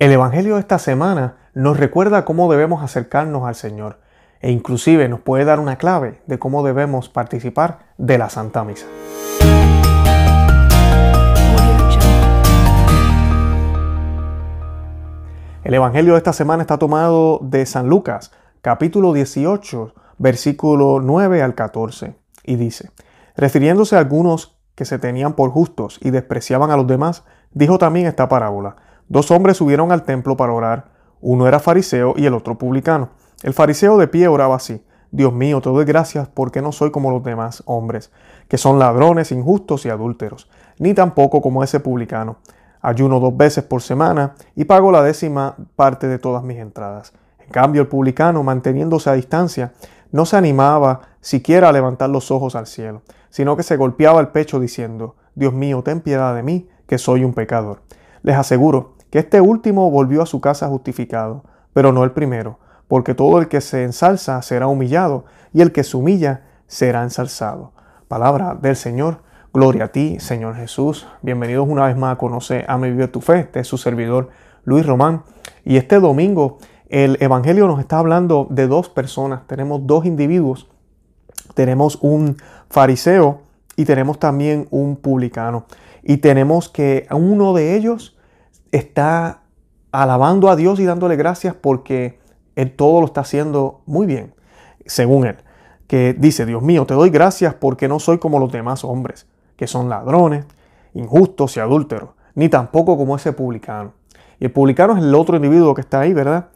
El Evangelio de esta semana nos recuerda cómo debemos acercarnos al Señor e inclusive nos puede dar una clave de cómo debemos participar de la Santa Misa. El Evangelio de esta semana está tomado de San Lucas, capítulo 18, versículo 9 al 14, y dice, refiriéndose a algunos que se tenían por justos y despreciaban a los demás, dijo también esta parábola. Dos hombres subieron al templo para orar, uno era fariseo y el otro publicano. El fariseo de pie oraba así, Dios mío, te doy gracias porque no soy como los demás hombres, que son ladrones, injustos y adúlteros, ni tampoco como ese publicano. Ayuno dos veces por semana y pago la décima parte de todas mis entradas. En cambio, el publicano, manteniéndose a distancia, no se animaba siquiera a levantar los ojos al cielo, sino que se golpeaba el pecho diciendo, Dios mío, ten piedad de mí, que soy un pecador. Les aseguro que este último volvió a su casa justificado, pero no el primero, porque todo el que se ensalza será humillado, y el que se humilla será ensalzado. Palabra del Señor. Gloria a ti, Señor Jesús. Bienvenidos una vez más a Conoce, a mi Vive tu Fe. Este es su servidor Luis Román. Y este domingo el Evangelio nos está hablando de dos personas. Tenemos dos individuos. Tenemos un fariseo y tenemos también un publicano. Y tenemos que uno de ellos está alabando a Dios y dándole gracias porque él todo lo está haciendo muy bien, según él. Que dice, Dios mío, te doy gracias porque no soy como los demás hombres que son ladrones, injustos y adúlteros, ni tampoco como ese publicano. Y el publicano es el otro individuo que está ahí, ¿verdad?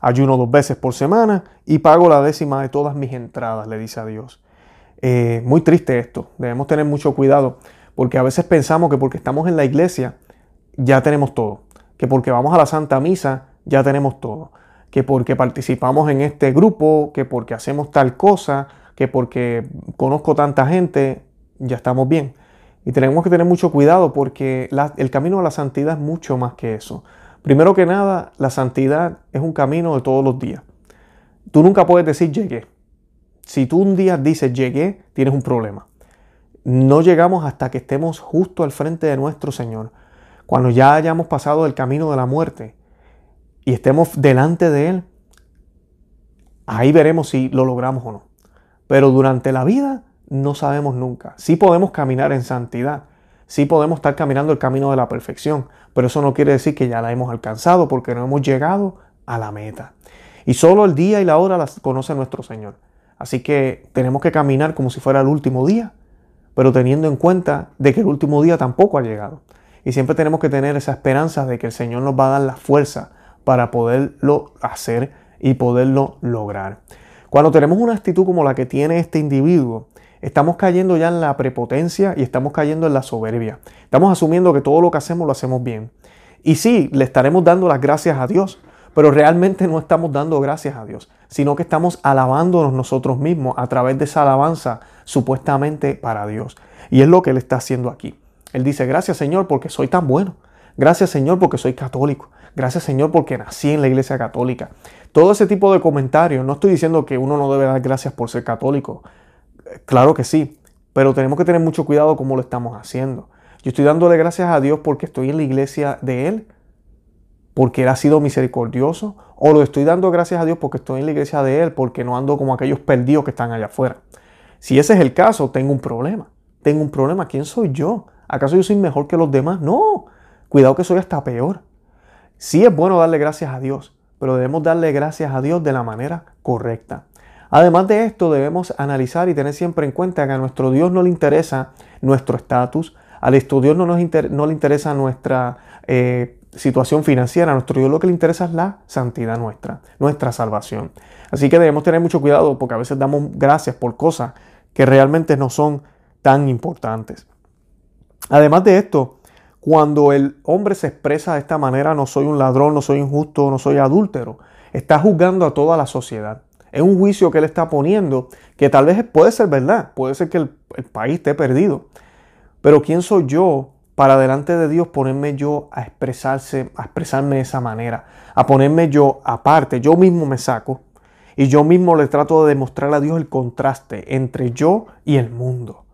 Ayuno dos veces por semana y pago la décima de todas mis entradas, le dice a Dios. Eh, muy triste esto, debemos tener mucho cuidado, porque a veces pensamos que porque estamos en la iglesia ya tenemos todo, que porque vamos a la Santa Misa ya tenemos todo, que porque participamos en este grupo, que porque hacemos tal cosa, que porque conozco tanta gente, ya estamos bien. Y tenemos que tener mucho cuidado porque el camino a la santidad es mucho más que eso. Primero que nada, la santidad es un camino de todos los días. Tú nunca puedes decir llegué. Si tú un día dices llegué, tienes un problema. No llegamos hasta que estemos justo al frente de nuestro Señor. Cuando ya hayamos pasado el camino de la muerte y estemos delante de Él, ahí veremos si lo logramos o no. Pero durante la vida no sabemos nunca. Sí podemos caminar en santidad, sí podemos estar caminando el camino de la perfección, pero eso no quiere decir que ya la hemos alcanzado porque no hemos llegado a la meta. Y solo el día y la hora las conoce nuestro Señor. Así que tenemos que caminar como si fuera el último día, pero teniendo en cuenta de que el último día tampoco ha llegado. Y siempre tenemos que tener esa esperanza de que el Señor nos va a dar la fuerza para poderlo hacer y poderlo lograr. Cuando tenemos una actitud como la que tiene este individuo, estamos cayendo ya en la prepotencia y estamos cayendo en la soberbia. Estamos asumiendo que todo lo que hacemos lo hacemos bien. Y sí, le estaremos dando las gracias a Dios, pero realmente no estamos dando gracias a Dios, sino que estamos alabándonos nosotros mismos a través de esa alabanza supuestamente para Dios. Y es lo que Él está haciendo aquí. Él dice, gracias Señor porque soy tan bueno. Gracias Señor porque soy católico. Gracias Señor porque nací en la iglesia católica. Todo ese tipo de comentarios, no estoy diciendo que uno no debe dar gracias por ser católico, Claro que sí, pero tenemos que tener mucho cuidado cómo lo estamos haciendo. Yo estoy dándole gracias a Dios porque estoy en la iglesia de Él, porque Él ha sido misericordioso, o lo estoy dando gracias a Dios porque estoy en la iglesia de Él, porque no ando como aquellos perdidos que están allá afuera. Si ese es el caso, tengo un problema. Tengo un problema. ¿Quién soy yo? ¿Acaso yo soy mejor que los demás? No. Cuidado que soy hasta peor. Sí es bueno darle gracias a Dios, pero debemos darle gracias a Dios de la manera correcta. Además de esto, debemos analizar y tener siempre en cuenta que a nuestro Dios no le interesa nuestro estatus, a nuestro Dios no, nos no le interesa nuestra eh, situación financiera, a nuestro Dios lo que le interesa es la santidad nuestra, nuestra salvación. Así que debemos tener mucho cuidado porque a veces damos gracias por cosas que realmente no son tan importantes. Además de esto, cuando el hombre se expresa de esta manera, no soy un ladrón, no soy injusto, no soy adúltero, está juzgando a toda la sociedad. Es un juicio que él está poniendo que tal vez puede ser verdad, puede ser que el, país esté perdido. Pero ¿quién soy yo para delante de Dios ponerme yo a expresarse, a expresarme de esa manera, a ponerme yo aparte, yo mismo me saco y yo mismo le trato de demostrar a Dios el contraste entre yo y el mundo.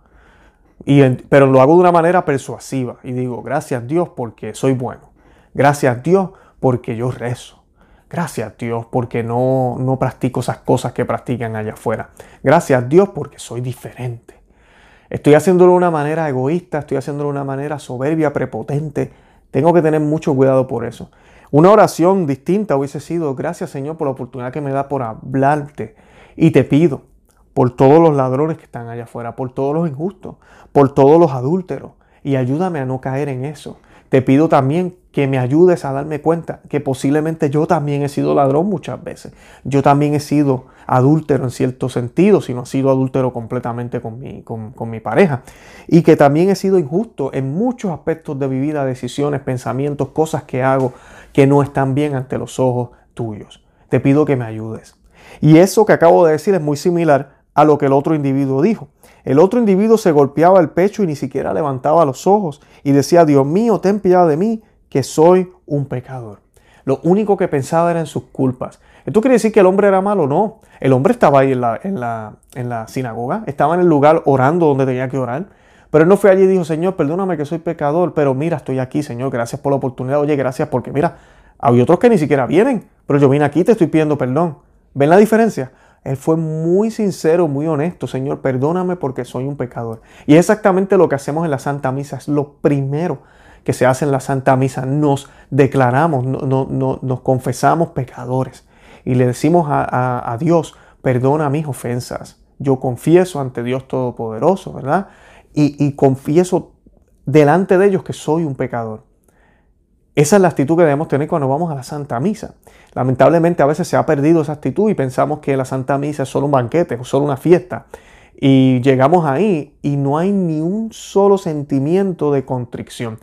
Pero lo hago de una manera persuasiva y digo, gracias Dios porque soy bueno. Gracias Dios porque yo rezo. Gracias Dios porque no, no practico esas cosas que practican allá afuera. Gracias Dios porque soy diferente. Estoy haciéndolo de una manera egoísta, estoy haciéndolo de una manera soberbia, prepotente. Tengo que tener mucho cuidado por eso. Una oración distinta hubiese sido, gracias Señor por la oportunidad que me da por hablarte. Y te pido por todos los ladrones que están allá afuera, por todos los injustos, por todos los adúlteros. Y ayúdame a no caer en eso. Te pido también que me ayudes a darme cuenta que posiblemente yo también he sido ladrón muchas veces. Yo también he sido adúltero en cierto sentido, si no he sido adúltero completamente con mi, con, con mi pareja. Y que también he sido injusto en muchos aspectos de mi vida, decisiones, pensamientos, cosas que hago que no están bien ante los ojos tuyos. Te pido que me ayudes. Y eso que acabo de decir es muy similar a lo que el otro individuo dijo. El otro individuo se golpeaba el pecho y ni siquiera levantaba los ojos y decía, Dios mío, ten piedad de mí, que soy un pecador. Lo único que pensaba era en sus culpas. ¿Esto quiere decir que el hombre era malo? No. El hombre estaba ahí en la, en la, en la sinagoga, estaba en el lugar orando donde tenía que orar. Pero él no fue allí y dijo, Señor, perdóname que soy pecador, pero mira, estoy aquí, Señor, gracias por la oportunidad. Oye, gracias porque mira, hay otros que ni siquiera vienen, pero yo vine aquí y te estoy pidiendo perdón. ¿Ven la diferencia? Él fue muy sincero, muy honesto. Señor, perdóname porque soy un pecador. Y es exactamente lo que hacemos en la Santa Misa. Es lo primero que se hace en la Santa Misa. Nos declaramos, no, nos confesamos pecadores. Y le decimos a, Dios, perdona mis ofensas. Yo confieso ante Dios Todopoderoso, ¿verdad? Y, y confieso delante de ellos que soy un pecador. Esa es la actitud que debemos tener cuando vamos a la Santa Misa. Lamentablemente a veces se ha perdido esa actitud y pensamos que la Santa Misa es solo un banquete o solo una fiesta. Y llegamos ahí y no hay ni un solo sentimiento de contrición.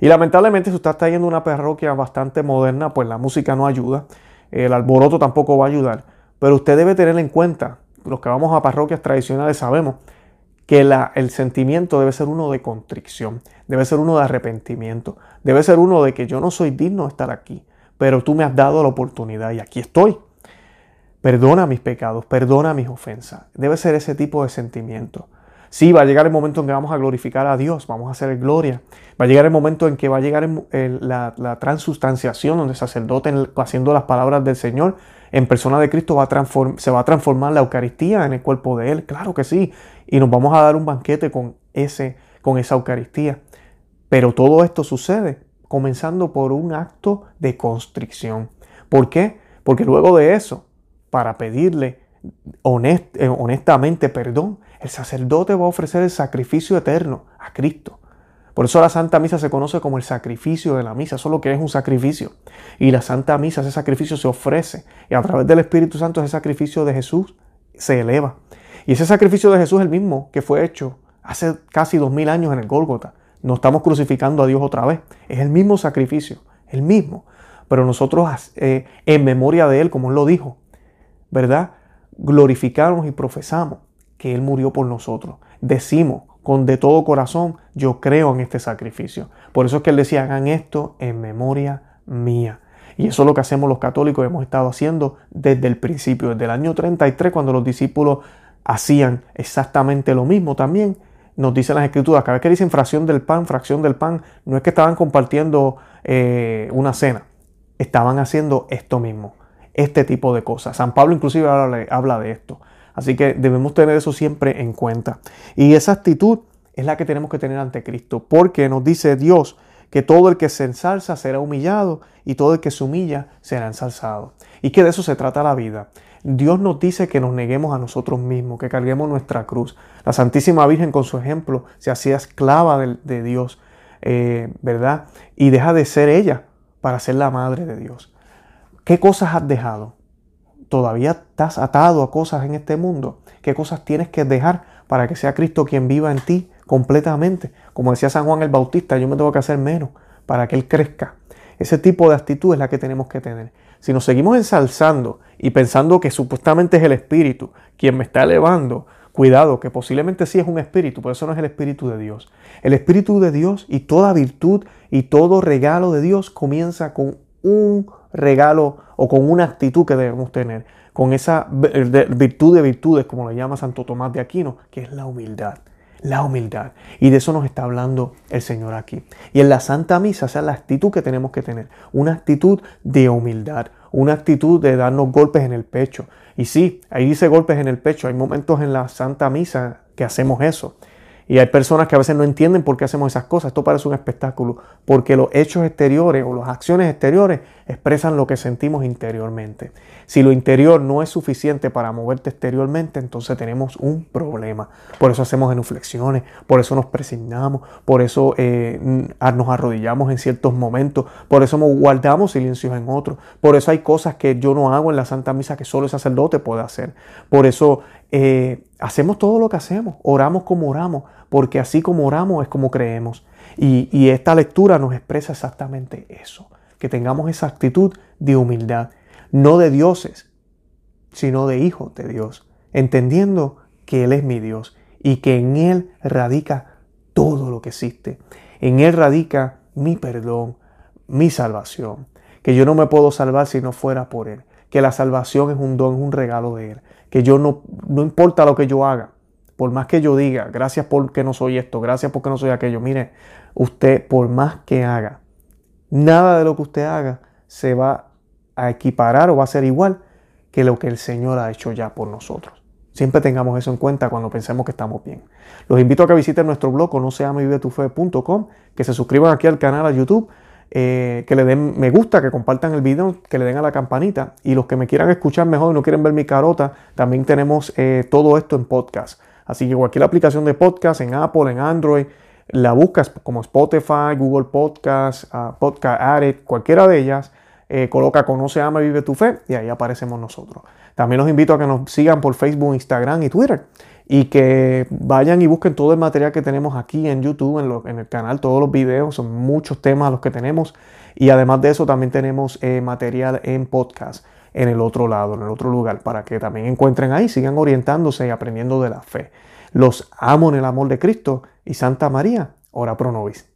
Y lamentablemente si usted está yendo a una parroquia bastante moderna, pues la música no ayuda, el alboroto tampoco va a ayudar. Pero usted debe tener en cuenta, los que vamos a parroquias tradicionales sabemos, que el sentimiento debe ser uno de contrición, debe ser uno de arrepentimiento, debe ser uno de que yo no soy digno de estar aquí, pero tú me has dado la oportunidad y aquí estoy. Perdona mis pecados, perdona mis ofensas. Debe ser ese tipo de sentimiento. Sí, va a llegar el momento en que vamos a glorificar a Dios, vamos a hacer gloria. Va a llegar el momento en que va a llegar la, transustanciación, donde el sacerdote, haciendo las palabras del Señor, en persona de Cristo va a se va a transformar la Eucaristía en el cuerpo de Él. Claro que sí. Y nos vamos a dar un banquete con, ese, con esa Eucaristía. Pero todo esto sucede comenzando por un acto de constricción. ¿Por qué? Porque luego de eso, para pedirle eh, honestamente perdón, el sacerdote va a ofrecer el sacrificio eterno a Cristo. Por eso la Santa Misa se conoce como el sacrificio de la misa, solo que es un sacrificio. Y la Santa Misa, ese sacrificio se ofrece. Y a través del Espíritu Santo ese sacrificio de Jesús se eleva. Y ese sacrificio de Jesús es el mismo que fue hecho hace casi dos mil años en el Gólgota. No estamos crucificando a Dios otra vez. Es el mismo sacrificio, el mismo. Pero nosotros eh, en memoria de Él, como Él lo dijo, ¿verdad? Glorificamos y profesamos que Él murió por nosotros. Decimos con de todo corazón, yo creo en este sacrificio. Por eso es que Él decía, hagan esto en memoria mía. Y eso es lo que hacemos los católicos, hemos estado haciendo desde el principio, desde el año 33, cuando los discípulos hacían exactamente lo mismo también. Nos dicen las escrituras, cada vez que dicen fracción del pan, fracción del pan, no es que estaban compartiendo eh, una cena, estaban haciendo esto mismo, este tipo de cosas. San Pablo inclusive habla de esto. Así que debemos tener eso siempre en cuenta. Y esa actitud es la que tenemos que tener ante Cristo, porque nos dice Dios que todo el que se ensalza será humillado y todo el que se humilla será ensalzado. Y que de eso se trata la vida. Dios nos dice que nos neguemos a nosotros mismos, que carguemos nuestra cruz. La Santísima Virgen con su ejemplo se hacía esclava de, Dios, eh, ¿verdad? Y deja de ser ella para ser la madre de Dios. ¿Qué cosas has dejado? ¿Todavía estás atado a cosas en este mundo? ¿Qué cosas tienes que dejar para que sea Cristo quien viva en ti completamente? Como decía San Juan el Bautista, yo me tengo que hacer menos para que Él crezca. Ese tipo de actitud es la que tenemos que tener. Si nos seguimos ensalzando y pensando que supuestamente es el Espíritu quien me está elevando, cuidado, que posiblemente sí es un Espíritu, pero eso no es el Espíritu de Dios. El Espíritu de Dios y toda virtud y todo regalo de Dios comienza con un regalo o con una actitud que debemos tener, con esa virtud de virtudes, como le llama Santo Tomás de Aquino, que es la humildad. La humildad. Y de eso nos está hablando el Señor aquí. Y en la Santa Misa, esa es la actitud que tenemos que tener. Una actitud de humildad, una actitud de darnos golpes en el pecho. Y sí, ahí dice golpes en el pecho. Hay momentos en la Santa Misa que hacemos eso. Y hay personas que a veces no entienden por qué hacemos esas cosas. Esto parece un espectáculo, porque los hechos exteriores o las acciones exteriores expresan lo que sentimos interiormente. Si lo interior no es suficiente para moverte exteriormente, entonces tenemos un problema. Por eso hacemos genuflexiones, por eso nos presignamos, por eso eh, nos arrodillamos en ciertos momentos, por eso guardamos silencios en otros, por eso hay cosas que yo no hago en la Santa Misa que solo el sacerdote puede hacer. Por eso eh, hacemos todo lo que hacemos, oramos como oramos, porque así como oramos es como creemos. Y, esta lectura nos expresa exactamente eso, que tengamos esa actitud de humildad, no de dioses, sino de hijos de Dios, entendiendo que Él es mi Dios y que en Él radica todo lo que existe. En Él radica mi perdón, mi salvación, que yo no me puedo salvar si no fuera por Él, que la salvación es un don, es un regalo de Él, que yo no, no importa lo que yo haga, por más que yo diga, gracias porque no soy esto, gracias porque no soy aquello, mire, usted por más que haga, nada de lo que usted haga se va a equiparar o va a ser igual que lo que el Señor ha hecho ya por nosotros. Siempre tengamos eso en cuenta cuando pensemos que estamos bien. Los invito a que visiten nuestro blog no que se suscriban aquí al canal a YouTube eh, que le den me gusta, que compartan el video, que le den a la campanita. Y los que me quieran escuchar mejor y no quieren ver mi carota, también tenemos eh, todo esto en podcast. Así que cualquier aplicación de podcast en Apple, en Android, la buscas como Spotify, Google Podcast, uh, Podcast Addict, cualquiera de ellas, eh, coloca Conoce, Ama, Vive tu Fe y ahí aparecemos nosotros. También los invito a que nos sigan por Facebook, Instagram y Twitter y que vayan y busquen todo el material que tenemos aquí en YouTube, en, el canal, todos los videos, son muchos temas los que tenemos y además de eso también tenemos eh, material en podcast en el otro lado, en el otro lugar, para que también encuentren ahí, sigan orientándose y aprendiendo de la fe. Los amo en el amor de Cristo y Santa María, ora pro nobis.